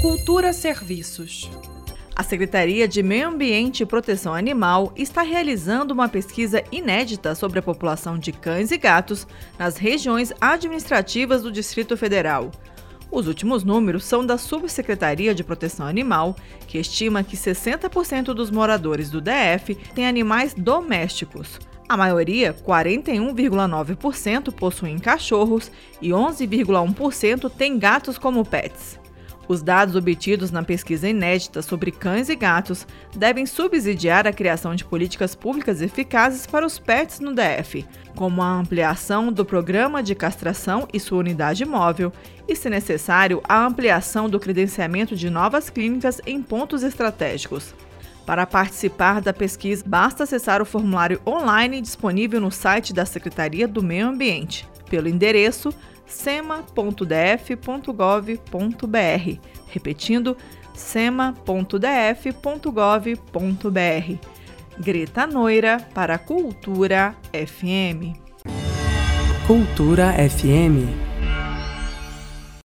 Cultura Serviços. A Secretaria de Meio Ambiente e Proteção Animal está realizando uma pesquisa inédita sobre a população de cães e gatos nas regiões administrativas do Distrito Federal. Os últimos números são da Subsecretaria de Proteção Animal, que estima que 60% dos moradores do DF têm animais domésticos. A maioria, 41,9%, possuem cachorros e 11,1% têm gatos como pets. Os dados obtidos na pesquisa inédita sobre cães e gatos devem subsidiar a criação de políticas públicas eficazes para os pets no DF, como a ampliação do programa de castração e sua unidade móvel, e, se necessário, a ampliação do credenciamento de novas clínicas em pontos estratégicos. Para participar da pesquisa, basta acessar o formulário online disponível no site da Secretaria do Meio Ambiente, pelo endereço sema.df.gov.br. Repetindo, sema.df.gov.br. Greta Noira para Cultura FM. Cultura FM